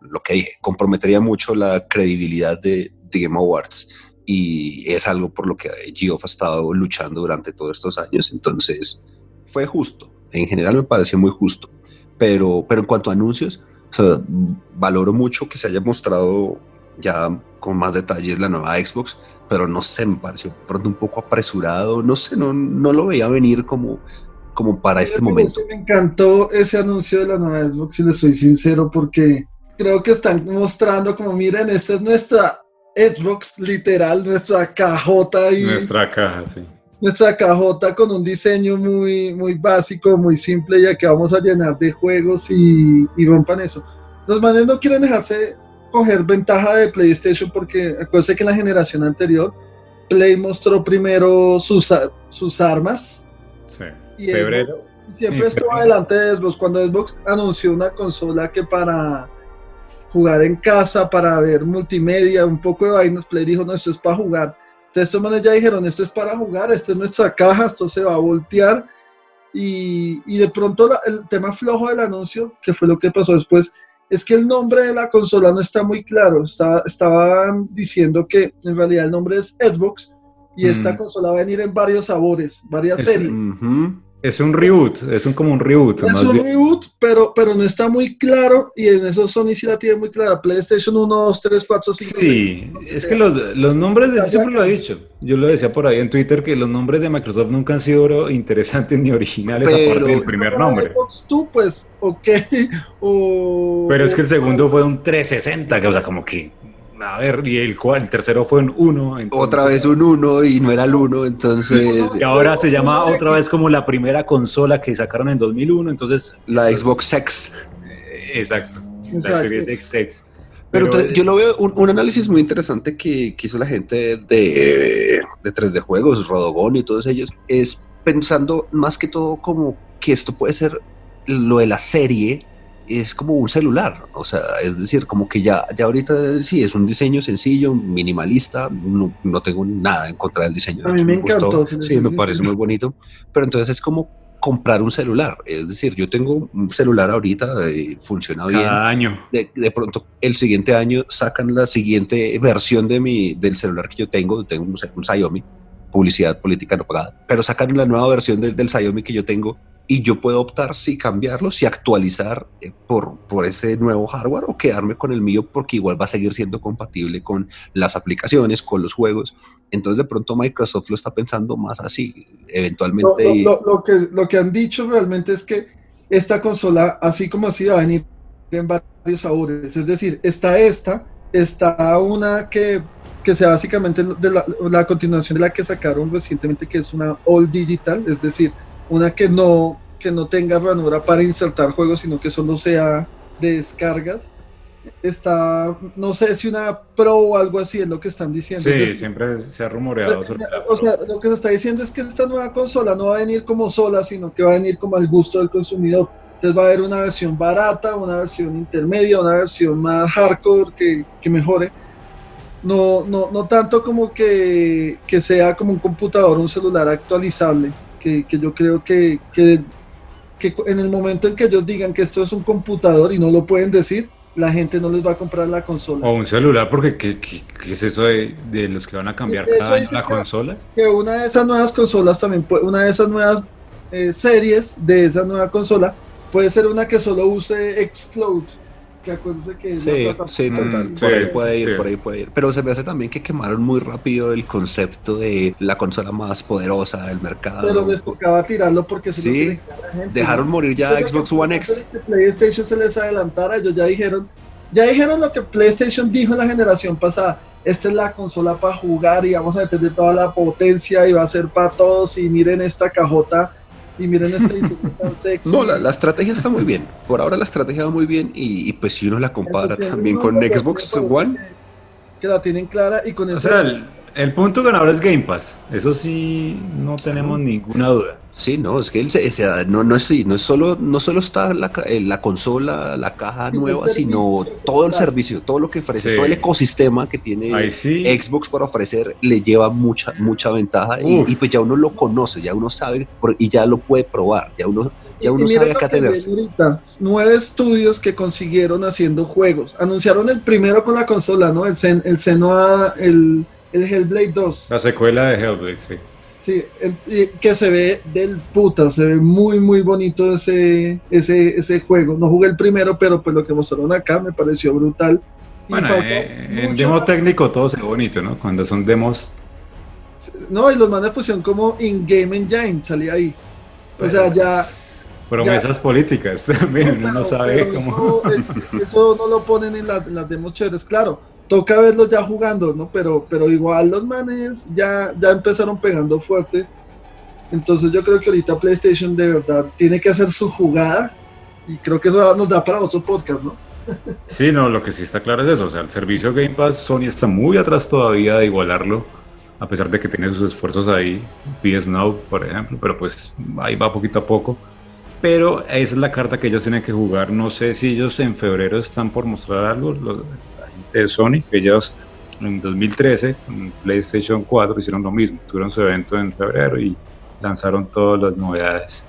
Lo que dije, comprometería mucho la credibilidad de, de Game Awards y es algo por lo que Geoff ha estado luchando durante todos estos años. Entonces, fue justo en general me pareció muy justo. Pero, pero en cuanto a anuncios, valoro mucho que se haya mostrado ya con más detalles la nueva Xbox, pero no sé, me pareció pronto un poco apresurado, no sé, no, no lo veía venir como, como para este momento. Me encantó ese anuncio de la nueva Xbox, y le soy sincero, porque creo que están mostrando como, miren, esta es nuestra Xbox, literal, nuestra cajota. Y... Nuestra caja, sí nuestra cajota con un diseño muy, muy básico, muy simple, ya que vamos a llenar de juegos y, y rompan eso. Los manes no quieren dejarse coger ventaja de PlayStation porque acuérdense que en la generación anterior Play mostró primero sus, sus armas. Sí. Y Febrero. siempre estuvo adelante de Xbox. Cuando Xbox anunció una consola que para jugar en casa, para ver multimedia, un poco de vainas, Play dijo, no, esto es para jugar de estos manes ya dijeron, esto es para jugar, esta es nuestra caja, esto se va a voltear. Y, y de pronto el tema flojo del anuncio, que fue lo que pasó después, es que el nombre de la consola no está muy claro. estaban diciendo que en realidad el nombre es Xbox Y esta Mm. consola va a venir en varios sabores, varias Es- series. Es un reboot, es un, como un reboot. Es un bien. reboot, pero, pero no está muy claro y en eso Sony sí la tiene muy clara. PlayStation 1, 2, 3, 4, 5, Sí, es que los, los nombres, de, siempre lo he dicho, yo lo decía por ahí en Twitter, que los nombres de Microsoft nunca han sido interesantes ni originales Pero- aparte del primer nombre. Xbox 2, pues, ok. O, Pero es que el segundo fue un 360, que o sea, como que, a ver, y el, cual, el tercero fue un 1. entonces- Otra vez un 1 y no era el 1, entonces Y ahora se llama otra vez como la primera consola que sacaron en 2001, entonces... la Xbox X. eh, Exacto, la. Series XX. Pero, Pero, entonces, yo lo veo un, un análisis muy interesante que, que hizo la gente de, de 3D Juegos, Rodogón y todos ellos, es pensando más que todo como que esto puede ser lo de la serie, es como un celular, o sea, es decir, como que ya, ya ahorita sí, es un diseño sencillo, minimalista, no, no tengo nada en contra del diseño. A mí me encantó, Sí, me parece muy bonito, pero entonces es como comprar un celular, es decir, yo tengo un celular ahorita, eh, funciona bien, cada año. de, de pronto el siguiente año sacan la siguiente versión de mi, del celular que yo tengo, tengo un, un Xiaomi, publicidad política no pagada, pero sacan la nueva versión del, del Xiaomi que yo tengo y yo puedo optar si cambiarlo, si actualizar eh, por, por ese nuevo hardware o quedarme con el mío porque igual va a seguir siendo compatible con las aplicaciones, con los juegos. Entonces de pronto Microsoft lo está pensando más así, eventualmente. lo- lo- lo que, lo que han dicho realmente es que esta consola, así como así, va a venir en varios sabores. Es decir, está esta, está una que, que sea básicamente de la, la continuación de la que sacaron recientemente, que es una all digital, es decir, una que no, que no tenga ranura para insertar juegos, sino que solo sea de descargas. Está, no sé si una Pro o algo así es lo que están diciendo. Es Sí, siempre se ha rumoreado sobre o sea, lo que se está diciendo es que esta nueva consola no va a venir como sola, sino que va a venir como al gusto del consumidor. Entonces va a haber una versión barata, una versión intermedia, una versión más hardcore que, que mejore. No, no, no tanto como que, que sea como un computador un celular actualizable, que, que yo creo que, que, que en el momento en que ellos digan que esto es un computador y no lo pueden decir, la gente no les va a comprar la consola. O un celular, porque ¿qué, qué- qué es eso de, de los que van a cambiar cada año la consola? que una de esas nuevas consolas también, puede- una de esas nuevas eh, series de esa nueva consola puede ser una que solo use Xcloud. Que acuérdense que es la Sí, plataforma sí, total. Mm, por ahí puede ir, sí. por ahí puede ir. Pero se me hace también que quemaron muy rápido el concepto de la consola más poderosa del mercado. Pero les tocaba tirarlo porque se lo Sí, a la gente, Dejaron ¿no? morir ya Entonces, Xbox lo que- One X. que PlayStation se les adelantara, ellos ya dijeron, ya dijeron lo que PlayStation dijo en la generación pasada. Esta es la consola para jugar y vamos a meterle toda la potencia y va a ser para todos. Y miren esta cajota y miren este diseño tan sexy. No, la, la estrategia está muy bien. Por ahora la estrategia va muy bien y, y pues si uno la compara Entonces, también no, con Xbox One, Que, que la tienen clara y con O eso. sea, el, el punto ganador es Game Pass. Eso sí, no tenemos ninguna duda. Sí, no, es que él se- o sea, no, no, es, sí, no, es solo, no solo está la, ca- eh, la consola, la caja nueva, sino todo el servicio, todo lo que ofrece, Sí. todo el ecosistema que tiene sí. Xbox para ofrecer le lleva mucha, mucha ventaja y, pues ya uno lo conoce, ya uno sabe por- y ya lo puede probar, ya uno, ya uno sabe a lo qué que atenerse. viene ahorita, Nueve estudios que consiguieron haciendo juegos. Anunciaron el primero con la consola, ¿no? El, Zen- el Senua, el, el Hellblade 2. La secuela de Hellblade, sí. Sí, que se ve del puta, se ve muy, muy bonito ese, ese, ese juego. No jugué el primero, pero pues lo que mostraron acá me pareció brutal. Bueno, eh, en demo más. técnico todo se ve bonito, ¿no? Cuando son demos. No, y los manes pusieron como in-game engine, salía ahí. O sea, ya... pues, Promesas políticas también, uno no Pero- sabe cómo. Eso, eso no lo ponen en, la- en las demos chéveres, claro. Toca verlos ya jugando, ¿no? Pero, pero igual los manes ya, ya empezaron pegando fuerte. Entonces yo creo que ahorita PlayStation de verdad tiene que hacer su jugada. Y creo que eso nos da para otro podcast, ¿no? Sí, no, lo que sí está claro es eso. O sea, el servicio Game Pass, Sony está muy atrás todavía de igualarlo, a pesar de que tiene sus esfuerzos ahí. PS Now, por ejemplo, pero pues ahí va poquito a poco. Pero esa es la carta que ellos tienen que jugar. No sé si ellos en febrero están por mostrar algo. De Sony, que ellos en 2013, con PlayStation 4, hicieron lo mismo. Tuvieron su evento en febrero y lanzaron todas las novedades.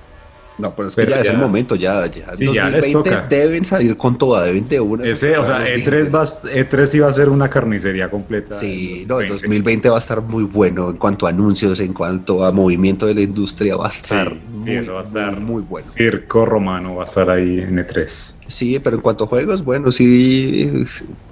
No, pero es que ya, es el momento, ya, ya. Sí, ya les toca. deben salir con toda, deben de una. Ese, o sea, E3, va, E3 iba a ser una carnicería completa. Sí, no, el 2020 va a estar muy bueno en cuanto a anuncios, en cuanto a movimiento de la industria, va a estar, muy, eso va a estar muy, bueno. Circo romano va a estar ahí en E3. Sí, pero en cuanto a juegos, bueno, sí,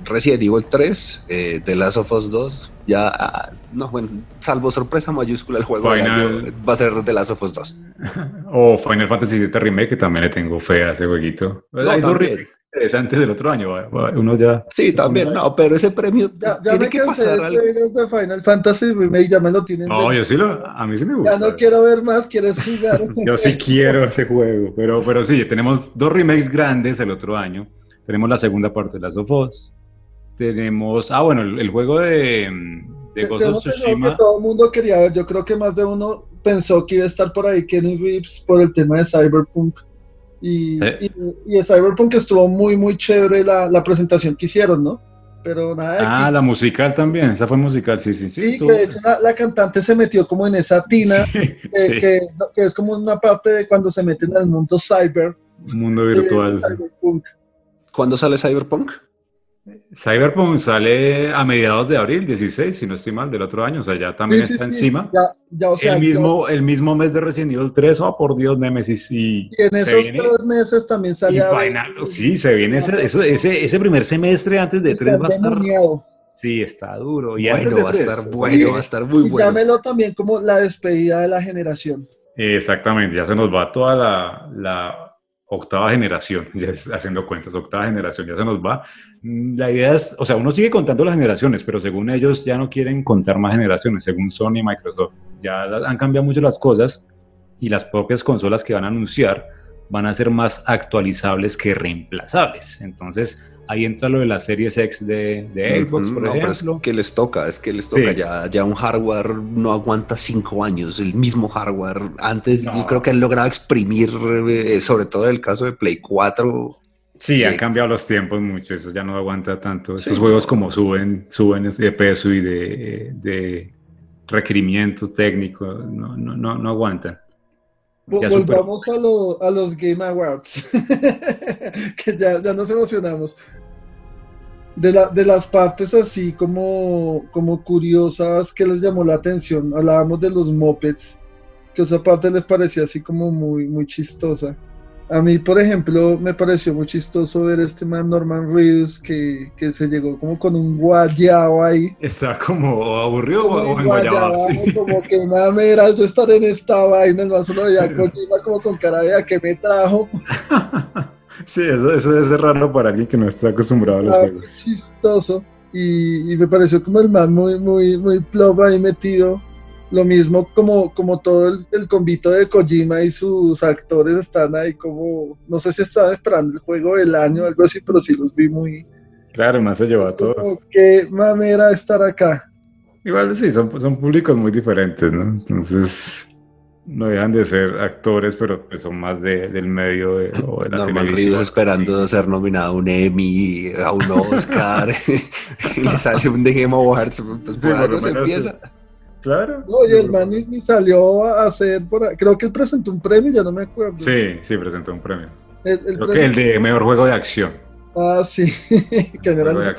Resident Evil 3, eh, The Last of Us 2, ya, ah, no, bueno, salvo sorpresa mayúscula, el juego va a ser The Last of Us 2. o Final Fantasy VII Remake, que también le tengo fe a ese jueguito. Hay dos interesantes del otro año, uno ya... Sí, también, no, pero ese premio ya, tiene que pasar algo. de Final Fantasy Remake ya me lo tienen. No, yo sí lo, a mí sí me gusta. Ya no quiero ver más, quieres jugar. yo sí quiero ese juego, pero, pero sí, tenemos dos remakes grandes el otro año. Tenemos la segunda parte de Last of Us, tenemos, ah, bueno, el, juego de, de Ghost of Tsushima. Que todo el mundo quería ver, yo creo que más de uno pensó que iba a estar por ahí Kenny Reeves por el tema de Cyberpunk. Y, y, Cyberpunk estuvo muy, muy chévere la, la, presentación que hicieron, ¿no? Pero nada. Ah, la musical también, esa fue musical, sí, sí, sí. Sí, que de hecho la, cantante se metió como en esa tina, que, que, es como una parte de cuando se meten al mundo cyber. Mundo virtual. ¿Cuándo sale Cyberpunk? Cyberpunk sale a mediados de abril, 16, si no estoy mal, del otro año, o sea, ya también está encima. el, mismo, el mismo mes de Resident Evil 3, oh por Dios, Nemesis. Y, en esos tres meses también sale. Sí, se viene ese, ese, ese, primer semestre antes de 3 va a estar. Sí, está duro. Y bueno, va a estar bueno, va a estar muy bueno. Llámelo también como la despedida de la generación. Exactamente, ya se nos va toda la, la octava generación, ya haciendo cuentas, octava generación, ya se nos va. La idea es, o sea, uno sigue contando las generaciones, pero según ellos ya no quieren contar más generaciones, según Sony y Microsoft. Ya han cambiado mucho las cosas y las propias consolas que van a anunciar van a ser más actualizables que reemplazables. Entonces, ahí entra lo de las series X de, de Xbox, por ejemplo. es que les toca, es que les toca. Ya, ya un hardware no aguanta cinco años, el mismo hardware. Antes yo creo que han logrado exprimir, eh, sobre todo en el caso de Play 4. Sí, han cambiado los tiempos mucho, eso ya no aguanta tanto. Estos juegos como suben, suben de peso y de, de requerimientos técnicos, no, no, no, no aguantan. Volvamos a, a, los Game Awards, que ya, ya, nos emocionamos. De, la, de las partes así como, como curiosas que les llamó la atención, hablábamos de los mopeds, que esa parte les parecía así como muy, muy chistosa. A mí, por ejemplo, me pareció muy chistoso ver este man Norman Reedus que, que se llegó como con un guayao ahí. Está como aburrido o en guayabo. Como que mamera, yo estar en esta vaina, el más solo ya como con cara de a que me trajo. sí, eso, eso es raro para alguien que no está acostumbrado a los juegos. Chistoso. Y, y, me pareció como el man muy, muy, muy plop ahí metido. Lo mismo como, como todo el, el, convito de Kojima y sus actores están ahí como, no sé si estaban esperando el juego del año o algo así, pero sí los vi muy... Claro, más se llevó a todos. Qué mamera estar acá. Igual sí, son, son públicos muy diferentes, ¿no? Entonces no dejan de ser actores, pero pues son más de, del medio de, o de la Norman Reedus esperando ser nominado a un Emmy, a un Oscar, y le sale un The Game Awards, pues por algo se empieza. Claro. No, y el man ni, salió a hacer por Creo que él presentó un premio, ya no me acuerdo. Sí, sí, presentó un premio. Creo que el de mejor juego de acción. Ah, sí, que no era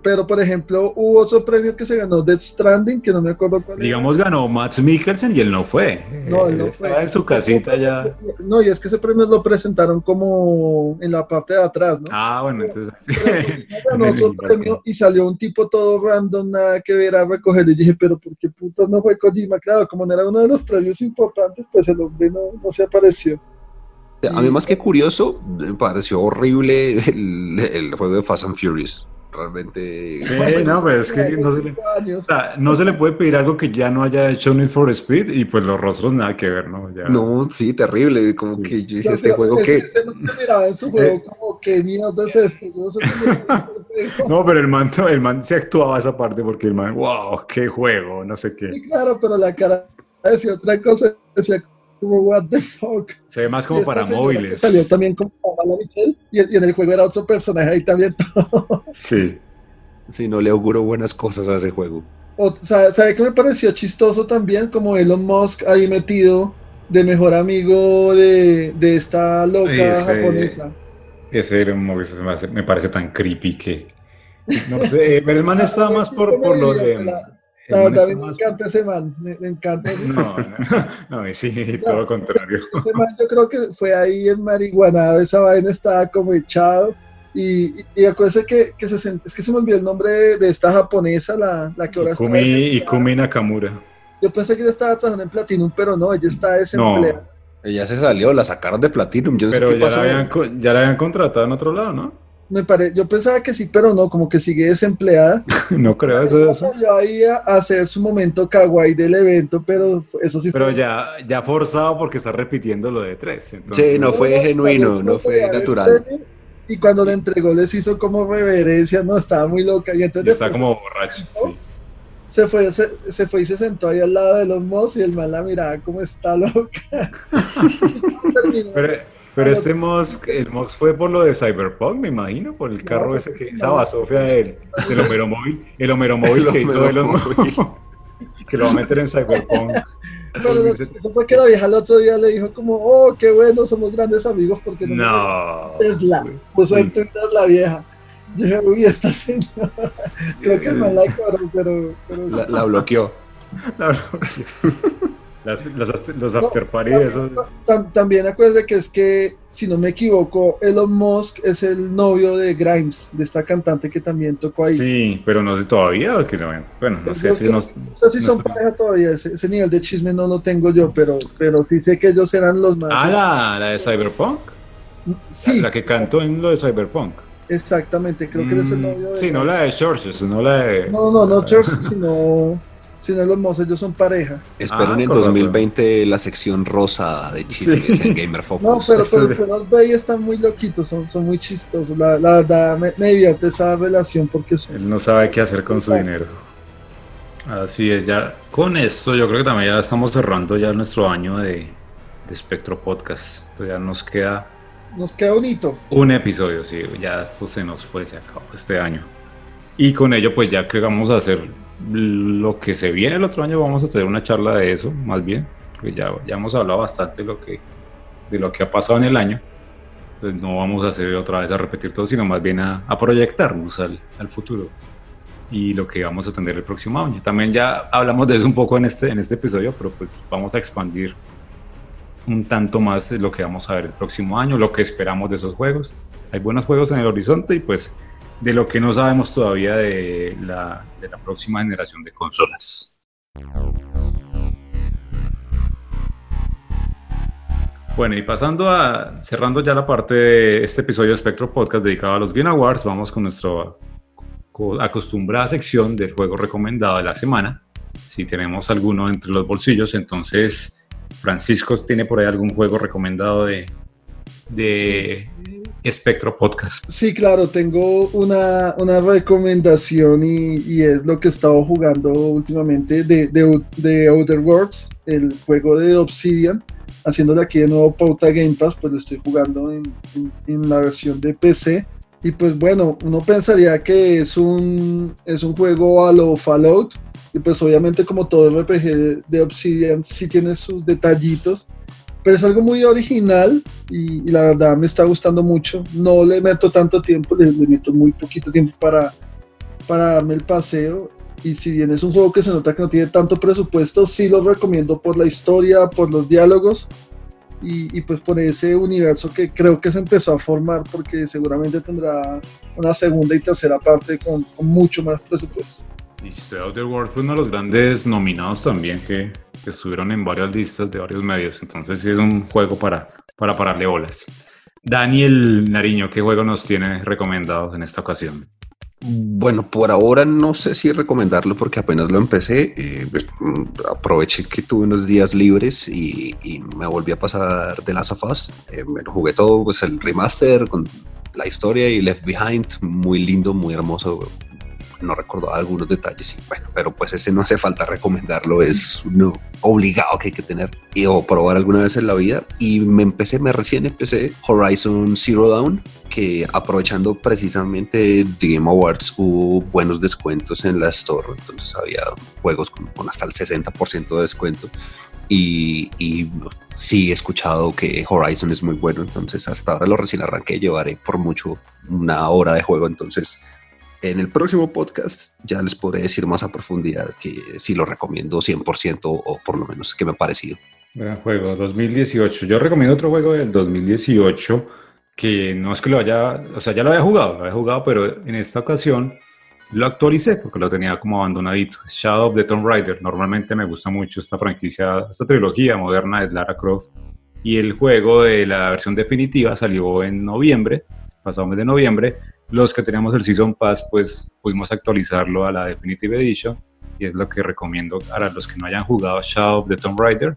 Pero, por ejemplo, hubo otro premio que se ganó Death Stranding, que no me acuerdo cuál Digamos, ganó Max Mikkelsen y él no fue. No, él no Estaba en su casita ya. No, y es que ese premio lo presentaron como en la parte de atrás, ¿no? Ah, bueno, entonces. ganó otro premio y salió un tipo todo random, nada que ver a recogerlo. Y dije, pero ¿por qué putas no fue Kojima? Claro, como no era uno de los premios importantes, pues el hombre no, no se apareció. A mí más que curioso, me pareció horrible el, juego de Fast and Furious. Realmente... Sí, no, pues es que no se, le, no se, le, puede pedir algo que ya no haya hecho Need for Speed y pues los rostros nada que ver, ¿no? No, sí, terrible. Como que yo hice este juego que... no se miraba en su juego eh. como que mierda es esto. no, pero el man, el man se actuaba esa parte porque el man, wow, qué juego, no sé qué. Sí, claro, pero la cara decía otra cosa, decía como what the fuck. Se ve más como para móviles. Salió también como Mala Michelle y, en el juego era otro personaje ahí también. sí. Sí, no le auguro buenas cosas a ese juego. O, ¿Sabe qué me pareció chistoso también? Como Elon Musk ahí metido de mejor amigo de, de esta loca Ese- japonesa. Ese Elon Musk me hace- me parece tan creepy que. No sé, pero el man está más por, por lo de. La está mí me más. encanta ese man, me, me encanta. No, no, no, sí, todo lo contrario. Ese man yo creo que fue ahí en marihuanado, esa vaina estaba como echado. Y, y, y acuérdense que, que se, sent- es que se me olvidó el nombre de, de esta japonesa, la, la que ahora está Ikumi, desempleada. Ikumi Nakamura. Yo pensé que ella estaba trabajando en Platinum, pero no, ella está desempleada. Ella se salió, la sacaron de Platinum. Yo no Pero sé qué ya pasó. la, habían, ya la habían contratado en otro lado, ¿no? Me pare... Yo pensaba que sí, pero no, como que sigue desempleada. No creo eso. eso. Salió ahí a a hacer su momento kawaii del evento, pero eso sí Pero fue. ya, ya forzado porque está repitiendo lo de tres. Entonces, Sí, no fue genuino, no fue natural. Y cuando le entregó les hizo como reverencia, no, estaba muy loca. Y y entonces está después como borracho. sí. se, fue, se, se fue y se sentó ahí al lado de los Moss y el man la miraba como está loca. Terminó. Pero, pero este Musk, el Musk fue por lo de Cyberpunk, me imagino, por el carro No, ese que, no. esa basofia del, del Homero Móvil, el Homero Móvil El que hizo Homero Elon Musk, que lo va a meter en Cyberpunk. Pero fue que la vieja el otro día le dijo como, oh, qué bueno, somos grandes amigos porque no, No. me Tesla. Puso en Twitter la vieja. Yo dije, uy, esta señora. Creo que man la cobró, pero... pero La, la bloqueó. La que- Las, las- los No, after party esos. Tam- También acuérdate que es que, si no me equivoco, Elon Musk es el novio de Grimes, de esta cantante que también tocó ahí. Sí, pero no sé todavía o que no. Bueno, no sé si. No sé si no son pareja todavía, ese, ese nivel de chisme no lo tengo yo, pero, pero sí sé que ellos eran los más. Ah, la, la de Cyberpunk. sí, La que cantó en lo de Cyberpunk. exactamente, creo que eres el Mm, novio de. Sí, no la de Churches, no la de. No, no, no, Church, sino, sino Elon Musk, ellos son pareja. Esperen Ah, en con razón. 2020 la sección rosa de chismes en Gamer Focus. No, pero, pero, sí. pero los Bay están muy loquitos, son, son muy chistosos. La, la verdad, me, me divierte esa relación porque son. Él no sabe qué hacer con su Exacto. dinero. Así es, ya con esto yo creo que también ya estamos cerrando ya nuestro año de, de Spectro Podcast. Entonces ya nos queda Nos queda bonito. un episodio, sí, ya esto se nos fue, se acabó este año. Y con ello pues ya que vamos a hacer lo que se viene el otro año, vamos a tener una charla de eso, más bien, porque ya, ya hemos hablado bastante de lo, que, de lo que ha pasado en el año. Entonces no vamos a hacer otra vez a repetir todo, sino más bien a, a proyectarnos al, al futuro y lo que vamos a tener el próximo año. También ya hablamos de eso un poco en este, en este episodio, pero pues vamos a expandir un tanto más lo que vamos a ver el próximo año, lo que esperamos de esos juegos. Hay buenos juegos en el horizonte y pues de lo que no sabemos todavía de la, de la próxima generación de consolas. Bueno, y pasando a, cerrando ya la parte de este episodio de Spectro Podcast dedicado a los Game Awards, vamos con nuestra co- acostumbrada sección del juego recomendado de la semana. Si tenemos alguno entre los bolsillos, entonces Francisco tiene por ahí algún juego recomendado de, de Spectro Podcast. Sí, claro, tengo una, una recomendación y, y es lo que he estado jugando últimamente de, de, Outer Worlds, el juego de Obsidian, haciéndole aquí de nuevo pauta Game Pass, pues lo estoy jugando en, en- la versión de PC. Y pues bueno, uno pensaría que es un, es un juego a lo Fallout, y pues obviamente como todo RPG de, de Obsidian sí tiene sus detallitos, pero es algo muy original y, la verdad me está gustando mucho. No le meto tanto tiempo, le, meto muy poquito tiempo para, para darme el paseo. Y si bien es un juego que se nota que no tiene tanto presupuesto, sí lo recomiendo por la historia, por los diálogos y, pues por ese universo que creo que se empezó a formar porque seguramente tendrá una segunda y tercera parte con mucho más presupuesto. Y Outer World fue uno de los grandes nominados también que, que estuvieron en varias listas de varios medios. Entonces sí es un juego para, para pararle bolas. Daniel Nariño, ¿qué juego nos tiene recomendado en esta ocasión? Bueno, por ahora no sé si recomendarlo porque apenas lo empecé. eh, pues, aproveché que tuve unos días libres y, y me volví a pasar de Last of Us. Eh, me jugué todo, pues el remaster con la historia y Left Behind, muy lindo, muy hermoso. No recuerdo algunos detalles, y bueno, pero pues este no hace falta recomendarlo, es uno obligado que hay que tener y, o probar alguna vez en la vida. Y me empecé, me recién empecé Horizon Zero Dawn, que aprovechando precisamente The Game Awards hubo buenos descuentos en la Store, entonces había juegos con, con hasta el 60% de descuento y, y sí he escuchado que Horizon es muy bueno, entonces hasta ahora lo recién arranqué, llevaré por mucho una hora de juego, entonces en el próximo podcast ya les podré decir más a profundidad que si lo recomiendo 100% o por lo menos que me ha parecido. Gran juego, 2018. Yo recomiendo otro juego del 2018 que no es que lo haya, o sea, ya lo había jugado, lo había jugado, pero en esta ocasión lo actualicé porque lo tenía como abandonadito. Shadow of the Tomb Raider. Normalmente me gusta mucho esta franquicia, esta trilogía moderna de Lara Croft. Y el juego de la versión definitiva salió en noviembre, pasado mes de noviembre. Los que teníamos el Season Pass, pues pudimos actualizarlo a la Definitive Edition. Y es lo que recomiendo para los que no hayan jugado Shadow of the Tomb Raider.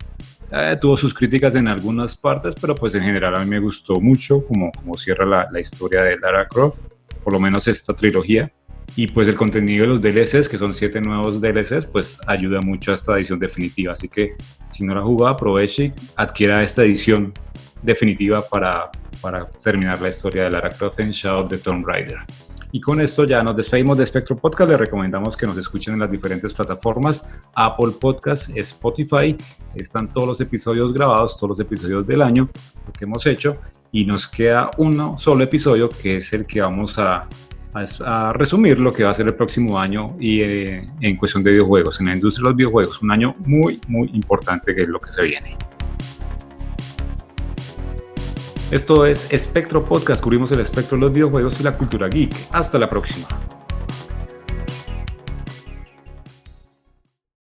Eh, tuvo sus críticas en algunas partes, pero pues en general a mí me gustó mucho como, como cierra la, historia de Lara Croft, por lo menos esta trilogía. Y pues el contenido de los DLCs, que son siete nuevos DLCs, pues ayuda mucho a esta edición definitiva. Así que si no la jugado, aproveche y adquiera esta edición definitiva para, para terminar la historia de Lara Croft en Shadow of the Tomb Raider. Y con esto ya nos despedimos de Spectrum Podcast. Les recomendamos que nos escuchen en las diferentes plataformas, Apple Podcast, Spotify. Están todos los episodios grabados, todos los episodios del año, lo que hemos hecho. Y nos queda uno solo episodio, que es el que vamos a, a, resumir lo que va a ser el próximo año y eh, en cuestión de videojuegos, en la industria de los videojuegos. Un año muy, muy importante que es lo que se viene. Esto es Espectro Podcast, cubrimos el espectro de los videojuegos y la cultura geek. Hasta la próxima.